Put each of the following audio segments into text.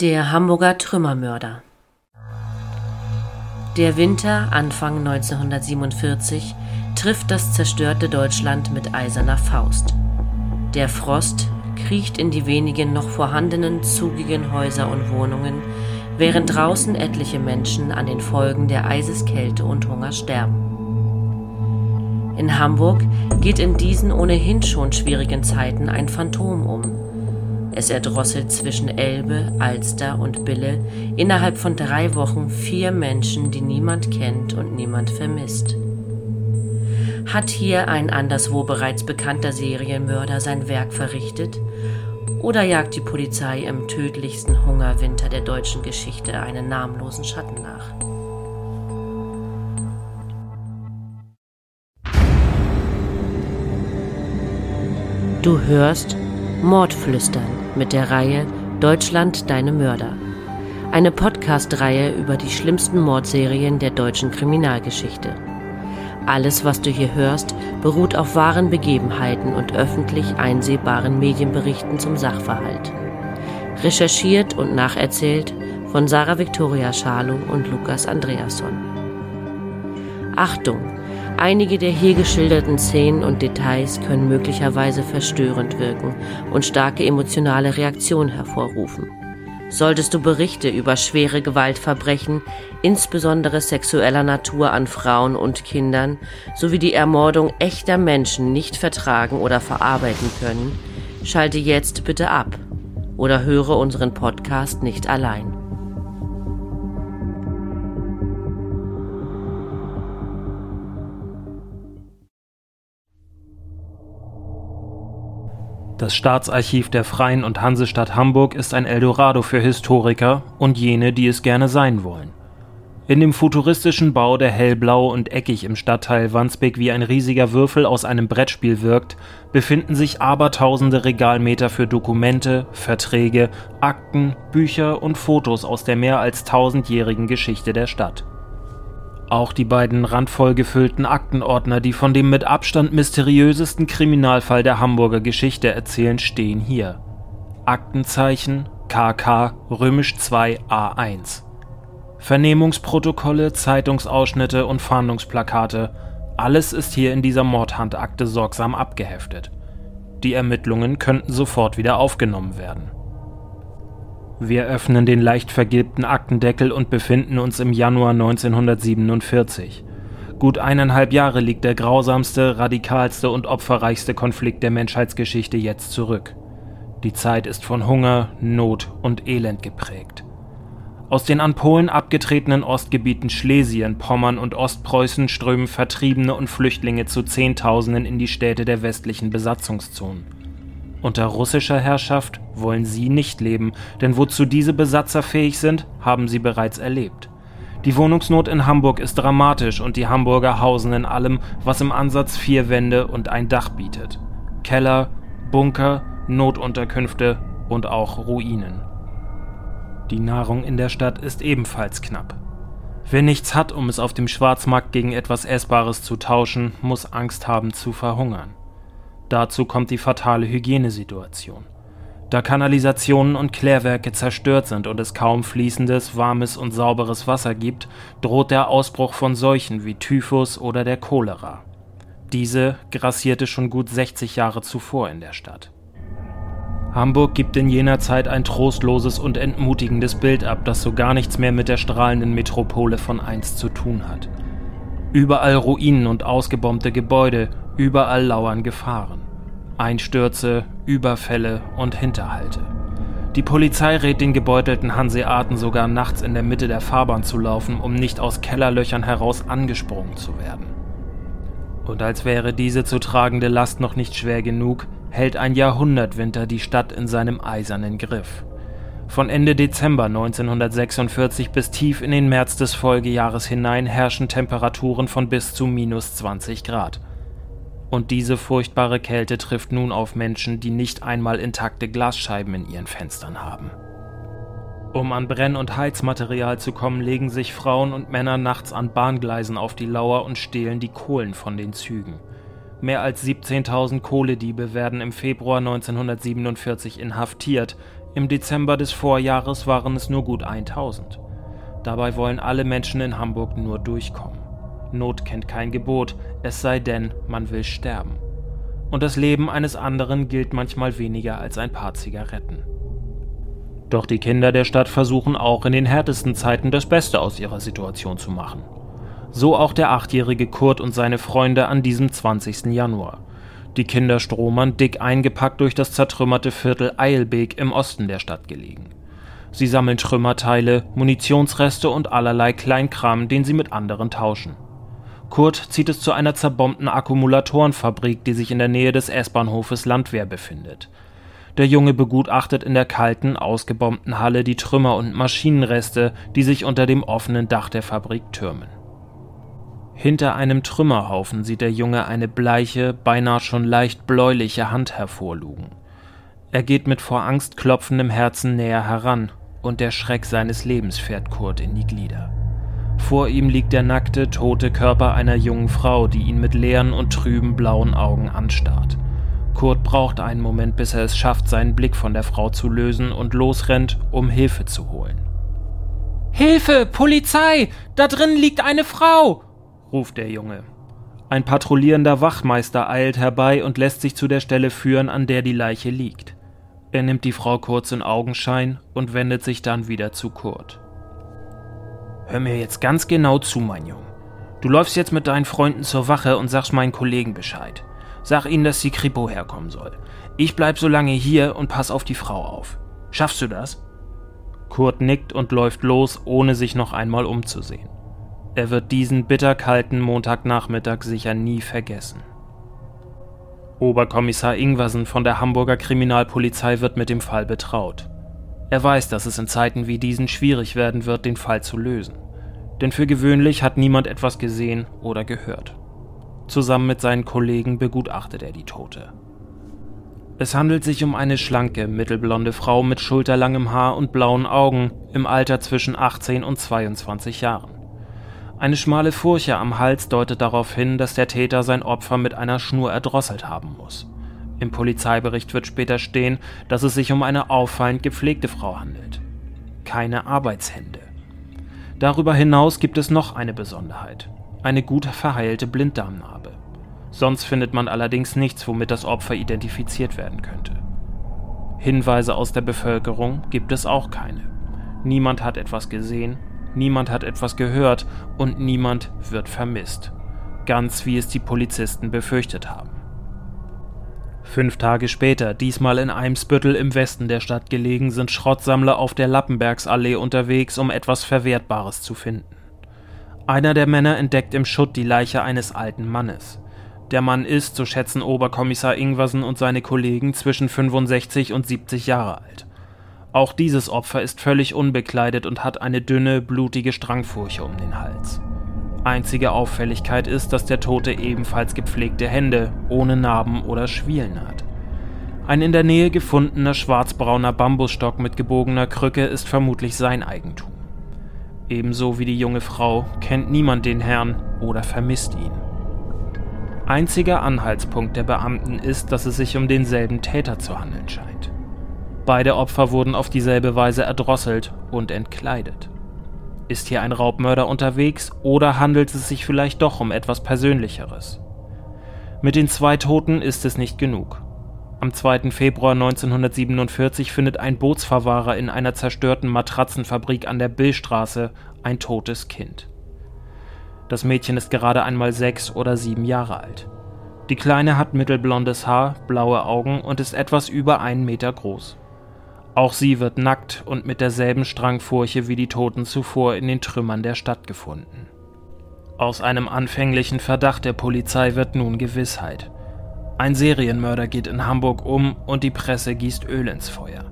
Der Hamburger Trümmermörder. Der Winter Anfang 1947 trifft das zerstörte Deutschland mit eiserner Faust. Der Frost kriecht in die wenigen noch vorhandenen zugigen Häuser und Wohnungen, während draußen etliche Menschen an den Folgen der Eiseskälte und Hunger sterben. In Hamburg geht in diesen ohnehin schon schwierigen Zeiten ein Phantom um, es erdrosselt zwischen Elbe, Alster und Bille innerhalb von drei Wochen vier Menschen, die niemand kennt und niemand vermisst. Hat hier ein anderswo bereits bekannter Serienmörder sein Werk verrichtet? Oder jagt die Polizei im tödlichsten Hungerwinter der deutschen Geschichte einen namenlosen Schatten nach? Du hörst Mordflüstern mit der Reihe Deutschland deine Mörder. Eine Podcast-Reihe über die schlimmsten Mordserien der deutschen Kriminalgeschichte. Alles, was du hier hörst, beruht auf wahren Begebenheiten und öffentlich einsehbaren Medienberichten zum Sachverhalt. Recherchiert und nacherzählt von Sarah Victoria Schalow und Lukas Andreasson. Achtung! Einige der hier geschilderten Szenen und Details können möglicherweise verstörend wirken und starke emotionale Reaktionen hervorrufen. Solltest du Berichte über schwere Gewaltverbrechen, insbesondere sexueller Natur an Frauen und Kindern, sowie die Ermordung echter Menschen nicht vertragen oder verarbeiten können, schalte jetzt bitte ab oder höre unseren Podcast nicht allein. Das Staatsarchiv der Freien und Hansestadt Hamburg ist ein Eldorado für Historiker und jene, die es gerne sein wollen. In dem futuristischen Bau, der hellblau und eckig im Stadtteil Wandsbek wie ein riesiger Würfel aus einem Brettspiel wirkt, befinden sich abertausende Regalmeter für Dokumente, Verträge, Akten, Bücher und Fotos aus der mehr als tausendjährigen Geschichte der Stadt. Auch die beiden randvoll gefüllten Aktenordner, die von dem mit Abstand mysteriösesten Kriminalfall der Hamburger Geschichte erzählen, stehen hier. Aktenzeichen KK römisch 2 A1. Vernehmungsprotokolle, Zeitungsausschnitte und Fahndungsplakate, alles ist hier in dieser Mordhandakte sorgsam abgeheftet. Die Ermittlungen könnten sofort wieder aufgenommen werden. Wir öffnen den leicht vergilbten Aktendeckel und befinden uns im Januar 1947. Gut eineinhalb Jahre liegt der grausamste, radikalste und opferreichste Konflikt der Menschheitsgeschichte jetzt zurück. Die Zeit ist von Hunger, Not und Elend geprägt. Aus den an Polen abgetretenen Ostgebieten Schlesien, Pommern und Ostpreußen strömen Vertriebene und Flüchtlinge zu Zehntausenden in die Städte der westlichen Besatzungszonen. Unter russischer Herrschaft wollen sie nicht leben, denn wozu diese Besatzer fähig sind, haben sie bereits erlebt. Die Wohnungsnot in Hamburg ist dramatisch und die Hamburger hausen in allem, was im Ansatz vier Wände und ein Dach bietet. Keller, Bunker, Notunterkünfte und auch Ruinen. Die Nahrung in der Stadt ist ebenfalls knapp. Wer nichts hat, um es auf dem Schwarzmarkt gegen etwas Essbares zu tauschen, muss Angst haben zu verhungern. Dazu kommt die fatale Hygienesituation. Da Kanalisationen und Klärwerke zerstört sind und es kaum fließendes, warmes und sauberes Wasser gibt, droht der Ausbruch von Seuchen wie Typhus oder der Cholera. Diese grassierte schon gut 60 Jahre zuvor in der Stadt. Hamburg gibt in jener Zeit ein trostloses und entmutigendes Bild ab, das so gar nichts mehr mit der strahlenden Metropole von einst zu tun hat. Überall Ruinen und ausgebombte Gebäude, überall lauern Gefahren. Einstürze, Überfälle und Hinterhalte. Die Polizei rät den gebeutelten Hanseaten sogar nachts in der Mitte der Fahrbahn zu laufen, um nicht aus Kellerlöchern heraus angesprungen zu werden. Und als wäre diese zu tragende Last noch nicht schwer genug, hält ein Jahrhundertwinter die Stadt in seinem eisernen Griff. Von Ende Dezember 1946 bis tief in den März des Folgejahres hinein herrschen Temperaturen von bis zu minus 20 Grad. Und diese furchtbare Kälte trifft nun auf Menschen, die nicht einmal intakte Glasscheiben in ihren Fenstern haben. Um an Brenn- und Heizmaterial zu kommen, legen sich Frauen und Männer nachts an Bahngleisen auf die Lauer und stehlen die Kohlen von den Zügen. Mehr als 17.000 Kohlediebe werden im Februar 1947 inhaftiert, Im Dezember des Vorjahres waren es nur gut 1000. Dabei wollen alle Menschen in Hamburg nur durchkommen. Not kennt kein Gebot, es sei denn, man will sterben. Und das Leben eines anderen gilt manchmal weniger als ein paar Zigaretten. Doch die Kinder der Stadt versuchen auch in den härtesten Zeiten das Beste aus ihrer Situation zu machen. So auch der achtjährige Kurt und seine Freunde an diesem 20. Januar. Die Kinder stromern dick eingepackt durch das zertrümmerte Viertel Eilbek im Osten der Stadt gelegen. Sie sammeln Trümmerteile, Munitionsreste und allerlei Kleinkram, den sie mit anderen tauschen. Kurt zieht es zu einer zerbombten Akkumulatorenfabrik, die sich in der Nähe des S-Bahnhofes Landwehr befindet. Der Junge begutachtet in der kalten, ausgebombten Halle die Trümmer und Maschinenreste, die sich unter dem offenen Dach der Fabrik türmen. Hinter einem Trümmerhaufen sieht der Junge eine bleiche, beinahe schon leicht bläuliche Hand hervorlugen. Er geht mit vor Angst klopfendem Herzen näher heran, und der Schreck seines Lebens fährt Kurt in die Glieder. Vor ihm liegt der nackte, tote Körper einer jungen Frau, die ihn mit leeren und trüben blauen Augen anstarrt. Kurt braucht einen Moment, bis er es schafft, seinen Blick von der Frau zu lösen und losrennt, um Hilfe zu holen. Hilfe, Polizei! Da drin liegt eine Frau! ruft der Junge. Ein patrouillierender Wachmeister eilt herbei und lässt sich zu der Stelle führen, an der die Leiche liegt. Er nimmt die Frau kurz in Augenschein und wendet sich dann wieder zu Kurt. Hör mir jetzt ganz genau zu, mein Junge. Du läufst jetzt mit deinen Freunden zur Wache und sagst meinen Kollegen Bescheid. Sag ihnen, dass die Kripo herkommen soll. Ich bleib so lange hier und pass auf die Frau auf. Schaffst du das? Kurt nickt und läuft los, ohne sich noch einmal umzusehen. Er wird diesen bitterkalten Montagnachmittag sicher nie vergessen. Oberkommissar Ingwersen von der Hamburger Kriminalpolizei wird mit dem Fall betraut. Er weiß, dass es in Zeiten wie diesen schwierig werden wird, den Fall zu lösen. Denn für gewöhnlich hat niemand etwas gesehen oder gehört. Zusammen mit seinen Kollegen begutachtet er die Tote. Es handelt sich um eine schlanke, mittelblonde Frau mit schulterlangem Haar und blauen Augen im Alter zwischen 18 und 22 Jahren. Eine schmale Furche am Hals deutet darauf hin, dass der Täter sein Opfer mit einer Schnur erdrosselt haben muss. Im Polizeibericht wird später stehen, dass es sich um eine auffallend gepflegte Frau handelt. Keine Arbeitshände. Darüber hinaus gibt es noch eine Besonderheit eine gut verheilte Blinddarmnarbe. Sonst findet man allerdings nichts, womit das Opfer identifiziert werden könnte. Hinweise aus der Bevölkerung gibt es auch keine. Niemand hat etwas gesehen, niemand hat etwas gehört und niemand wird vermisst. Ganz wie es die Polizisten befürchtet haben. Fünf Tage später, diesmal in Eimsbüttel im Westen der Stadt gelegen, sind Schrottsammler auf der Lappenbergsallee unterwegs, um etwas Verwertbares zu finden. Einer der Männer entdeckt im Schutt die Leiche eines alten Mannes. Der Mann ist, so schätzen Oberkommissar Ingwersen und seine Kollegen, zwischen 65 und 70 Jahre alt. Auch dieses Opfer ist völlig unbekleidet und hat eine dünne, blutige Strangfurche um den Hals. Einzige Auffälligkeit ist, dass der Tote ebenfalls gepflegte Hände, ohne Narben oder Schwielen hat. Ein in der Nähe gefundener schwarzbrauner Bambusstock mit gebogener Krücke ist vermutlich sein Eigentum. Ebenso wie die junge Frau kennt niemand den Herrn oder vermisst ihn. Einziger Anhaltspunkt der Beamten ist, dass es sich um denselben Täter zu handeln scheint. Beide Opfer wurden auf dieselbe Weise erdrosselt und entkleidet. Ist hier ein Raubmörder unterwegs oder handelt es sich vielleicht doch um etwas Persönlicheres? Mit den zwei Toten ist es nicht genug. Am 2. Februar 1947 findet ein Bootsverwahrer in einer zerstörten Matratzenfabrik an der Billstraße ein totes Kind. Das Mädchen ist gerade einmal sechs oder sieben Jahre alt. Die Kleine hat mittelblondes Haar, blaue Augen und ist etwas über einen Meter groß. Auch sie wird nackt und mit derselben Strangfurche wie die Toten zuvor in den Trümmern der Stadt gefunden. Aus einem anfänglichen Verdacht der Polizei wird nun Gewissheit. Ein Serienmörder geht in Hamburg um und die Presse gießt Öl ins Feuer.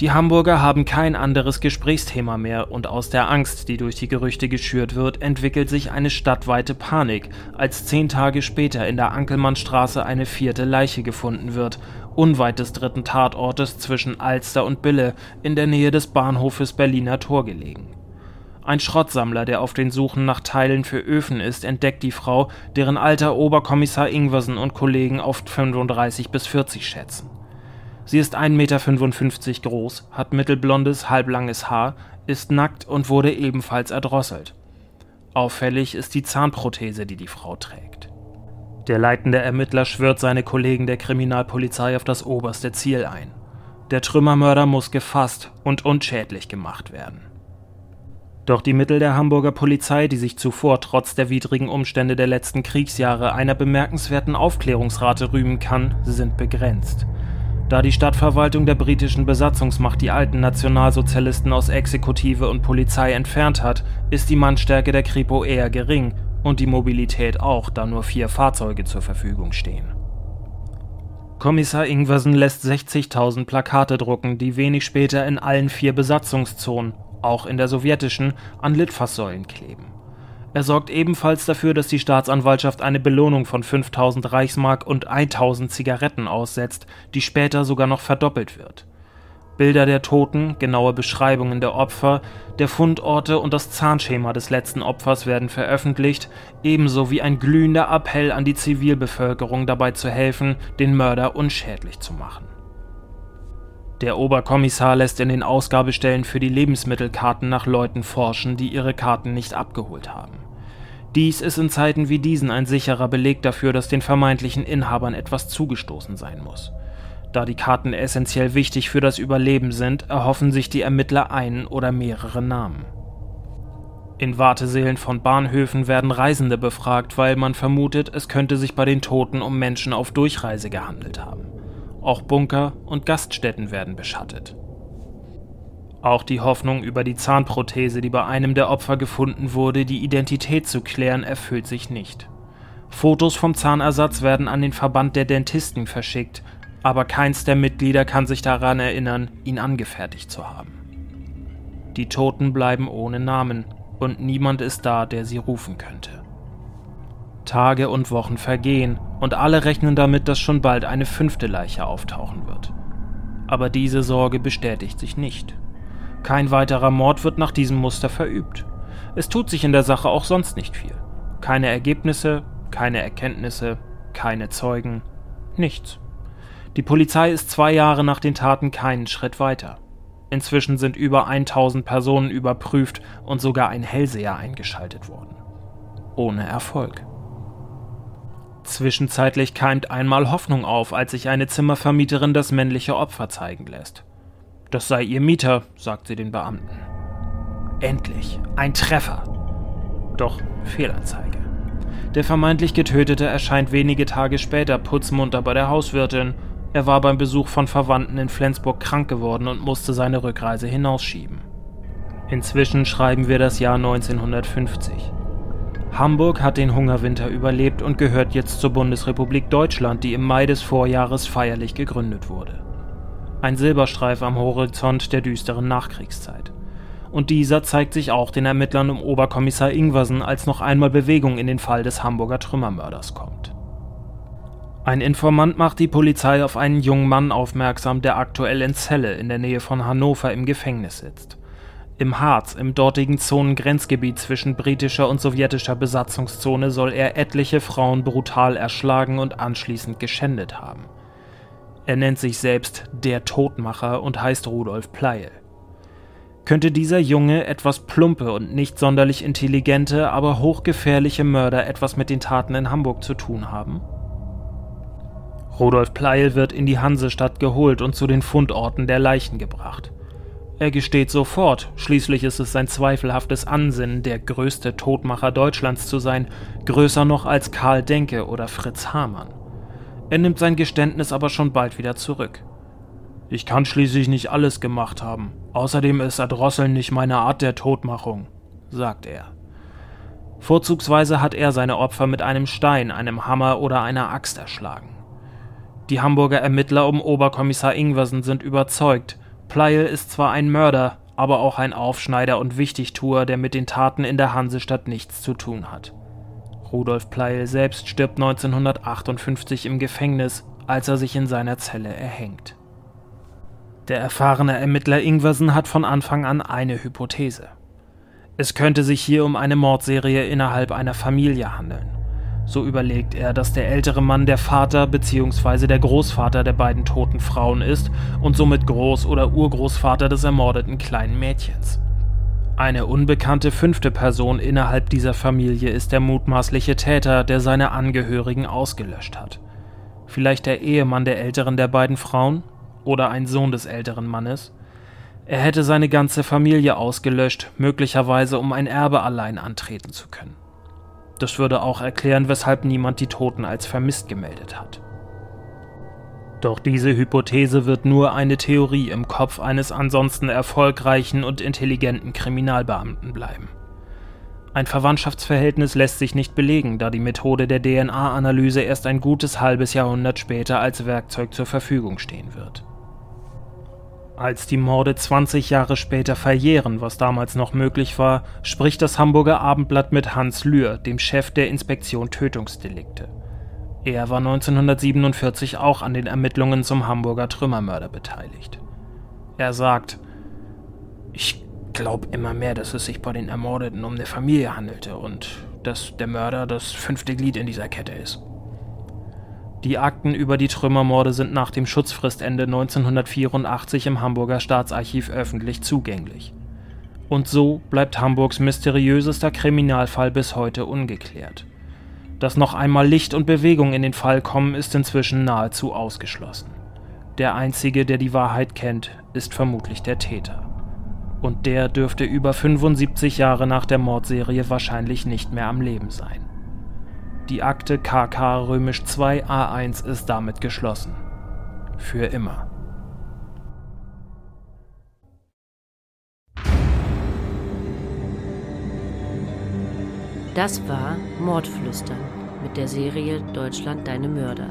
Die Hamburger haben kein anderes Gesprächsthema mehr und aus der Angst, die durch die Gerüchte geschürt wird, entwickelt sich eine stadtweite Panik, als zehn Tage später in der Ankelmannstraße eine vierte Leiche gefunden wird, unweit des dritten Tatortes zwischen Alster und Bille in der Nähe des Bahnhofes Berliner Tor gelegen. Ein Schrottsammler, der auf den Suchen nach Teilen für Öfen ist, entdeckt die Frau, deren Alter Oberkommissar Ingwersen und Kollegen auf 35 bis 40 schätzen. Sie ist 1,55 Meter groß, hat mittelblondes, halblanges Haar, ist nackt und wurde ebenfalls erdrosselt. Auffällig ist die Zahnprothese, die die Frau trägt. Der leitende Ermittler schwört seine Kollegen der Kriminalpolizei auf das oberste Ziel ein. Der Trümmermörder muss gefasst und unschädlich gemacht werden. Doch die Mittel der Hamburger Polizei, die sich zuvor trotz der widrigen Umstände der letzten Kriegsjahre einer bemerkenswerten Aufklärungsrate rühmen kann, sind begrenzt. Da die Stadtverwaltung der britischen Besatzungsmacht die alten Nationalsozialisten aus Exekutive und Polizei entfernt hat, ist die Mannstärke der Kripo eher gering und die Mobilität auch, da nur vier Fahrzeuge zur Verfügung stehen. Kommissar Ingwersen lässt 60.000 Plakate drucken, die wenig später in allen vier Besatzungszonen, auch in der sowjetischen, an Litfaßsäulen kleben. Er sorgt ebenfalls dafür, dass die Staatsanwaltschaft eine Belohnung von 5000 Reichsmark und 1000 Zigaretten aussetzt, die später sogar noch verdoppelt wird. Bilder der Toten, genaue Beschreibungen der Opfer, der Fundorte und das Zahnschema des letzten Opfers werden veröffentlicht, ebenso wie ein glühender Appell an die Zivilbevölkerung dabei zu helfen, den Mörder unschädlich zu machen. Der Oberkommissar lässt in den Ausgabestellen für die Lebensmittelkarten nach Leuten forschen, die ihre Karten nicht abgeholt haben. Dies ist in Zeiten wie diesen ein sicherer Beleg dafür, dass den vermeintlichen Inhabern etwas zugestoßen sein muss. Da die Karten essentiell wichtig für das Überleben sind, erhoffen sich die Ermittler einen oder mehrere Namen. In Wartesälen von Bahnhöfen werden Reisende befragt, weil man vermutet, es könnte sich bei den Toten um Menschen auf Durchreise gehandelt haben. Auch Bunker und Gaststätten werden beschattet. Auch die Hoffnung über die Zahnprothese, die bei einem der Opfer gefunden wurde, die Identität zu klären, erfüllt sich nicht. Fotos vom Zahnersatz werden an den Verband der Dentisten verschickt, aber keins der Mitglieder kann sich daran erinnern, ihn angefertigt zu haben. Die Toten bleiben ohne Namen und niemand ist da, der sie rufen könnte. Tage und Wochen vergehen und alle rechnen damit, dass schon bald eine fünfte Leiche auftauchen wird. Aber diese Sorge bestätigt sich nicht. Kein weiterer Mord wird nach diesem Muster verübt. Es tut sich in der Sache auch sonst nicht viel. Keine Ergebnisse, keine Erkenntnisse, keine Zeugen, nichts. Die Polizei ist zwei Jahre nach den Taten keinen Schritt weiter. Inzwischen sind über 1000 Personen überprüft und sogar ein Hellseher eingeschaltet worden. Ohne Erfolg. Zwischenzeitlich keimt einmal Hoffnung auf, als sich eine Zimmervermieterin das männliche Opfer zeigen lässt. Das sei ihr Mieter, sagt sie den Beamten. Endlich, ein Treffer. Doch Fehlanzeige. Der vermeintlich Getötete erscheint wenige Tage später putzmunter bei der Hauswirtin. Er war beim Besuch von Verwandten in Flensburg krank geworden und musste seine Rückreise hinausschieben. Inzwischen schreiben wir das Jahr 1950. Hamburg hat den Hungerwinter überlebt und gehört jetzt zur Bundesrepublik Deutschland, die im Mai des Vorjahres feierlich gegründet wurde. Ein Silberstreif am Horizont der düsteren Nachkriegszeit. Und dieser zeigt sich auch den Ermittlern um Oberkommissar Ingwersen, als noch einmal Bewegung in den Fall des Hamburger Trümmermörders kommt. Ein Informant macht die Polizei auf einen jungen Mann aufmerksam, der aktuell in Celle in der Nähe von Hannover im Gefängnis sitzt. Im Harz, im dortigen Zonengrenzgebiet zwischen britischer und sowjetischer Besatzungszone, soll er etliche Frauen brutal erschlagen und anschließend geschändet haben. Er nennt sich selbst der Todmacher und heißt Rudolf Pleil. Könnte dieser junge, etwas plumpe und nicht sonderlich intelligente, aber hochgefährliche Mörder etwas mit den Taten in Hamburg zu tun haben? Rudolf Pleil wird in die Hansestadt geholt und zu den Fundorten der Leichen gebracht. Er gesteht sofort, schließlich ist es sein zweifelhaftes Ansinnen, der größte Todmacher Deutschlands zu sein, größer noch als Karl Denke oder Fritz Hamann. Er nimmt sein Geständnis aber schon bald wieder zurück. Ich kann schließlich nicht alles gemacht haben. Außerdem ist Erdrosseln nicht meine Art der Todmachung, sagt er. Vorzugsweise hat er seine Opfer mit einem Stein, einem Hammer oder einer Axt erschlagen. Die Hamburger Ermittler um Oberkommissar Ingwersen sind überzeugt, Pleil ist zwar ein Mörder, aber auch ein Aufschneider und Wichtigtuer, der mit den Taten in der Hansestadt nichts zu tun hat. Rudolf Pleil selbst stirbt 1958 im Gefängnis, als er sich in seiner Zelle erhängt. Der erfahrene Ermittler Ingwersen hat von Anfang an eine Hypothese. Es könnte sich hier um eine Mordserie innerhalb einer Familie handeln. So überlegt er, dass der ältere Mann der Vater bzw. der Großvater der beiden toten Frauen ist und somit Groß- oder Urgroßvater des ermordeten kleinen Mädchens. Eine unbekannte fünfte Person innerhalb dieser Familie ist der mutmaßliche Täter, der seine Angehörigen ausgelöscht hat. Vielleicht der Ehemann der älteren der beiden Frauen oder ein Sohn des älteren Mannes. Er hätte seine ganze Familie ausgelöscht, möglicherweise um ein Erbe allein antreten zu können. Das würde auch erklären, weshalb niemand die Toten als vermisst gemeldet hat. Doch diese Hypothese wird nur eine Theorie im Kopf eines ansonsten erfolgreichen und intelligenten Kriminalbeamten bleiben. Ein Verwandtschaftsverhältnis lässt sich nicht belegen, da die Methode der DNA-Analyse erst ein gutes halbes Jahrhundert später als Werkzeug zur Verfügung stehen wird. Als die Morde 20 Jahre später verjähren, was damals noch möglich war, spricht das Hamburger Abendblatt mit Hans Lühr, dem Chef der Inspektion Tötungsdelikte. Er war 1947 auch an den Ermittlungen zum Hamburger Trümmermörder beteiligt. Er sagt, ich glaube immer mehr, dass es sich bei den Ermordeten um eine Familie handelte und dass der Mörder das fünfte Glied in dieser Kette ist. Die Akten über die Trümmermorde sind nach dem Schutzfristende 1984 im Hamburger Staatsarchiv öffentlich zugänglich. Und so bleibt Hamburgs mysteriösester Kriminalfall bis heute ungeklärt. Dass noch einmal Licht und Bewegung in den Fall kommen, ist inzwischen nahezu ausgeschlossen. Der Einzige, der die Wahrheit kennt, ist vermutlich der Täter. Und der dürfte über 75 Jahre nach der Mordserie wahrscheinlich nicht mehr am Leben sein. Die Akte KK römisch 2 A1 ist damit geschlossen. Für immer. Das war Mordflüstern mit der Serie Deutschland deine Mörder.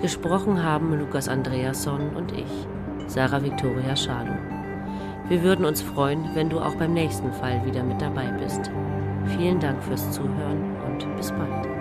Gesprochen haben Lukas Andreasson und ich, Sarah Victoria Schalo. Wir würden uns freuen, wenn du auch beim nächsten Fall wieder mit dabei bist. Vielen Dank fürs Zuhören und bis bald.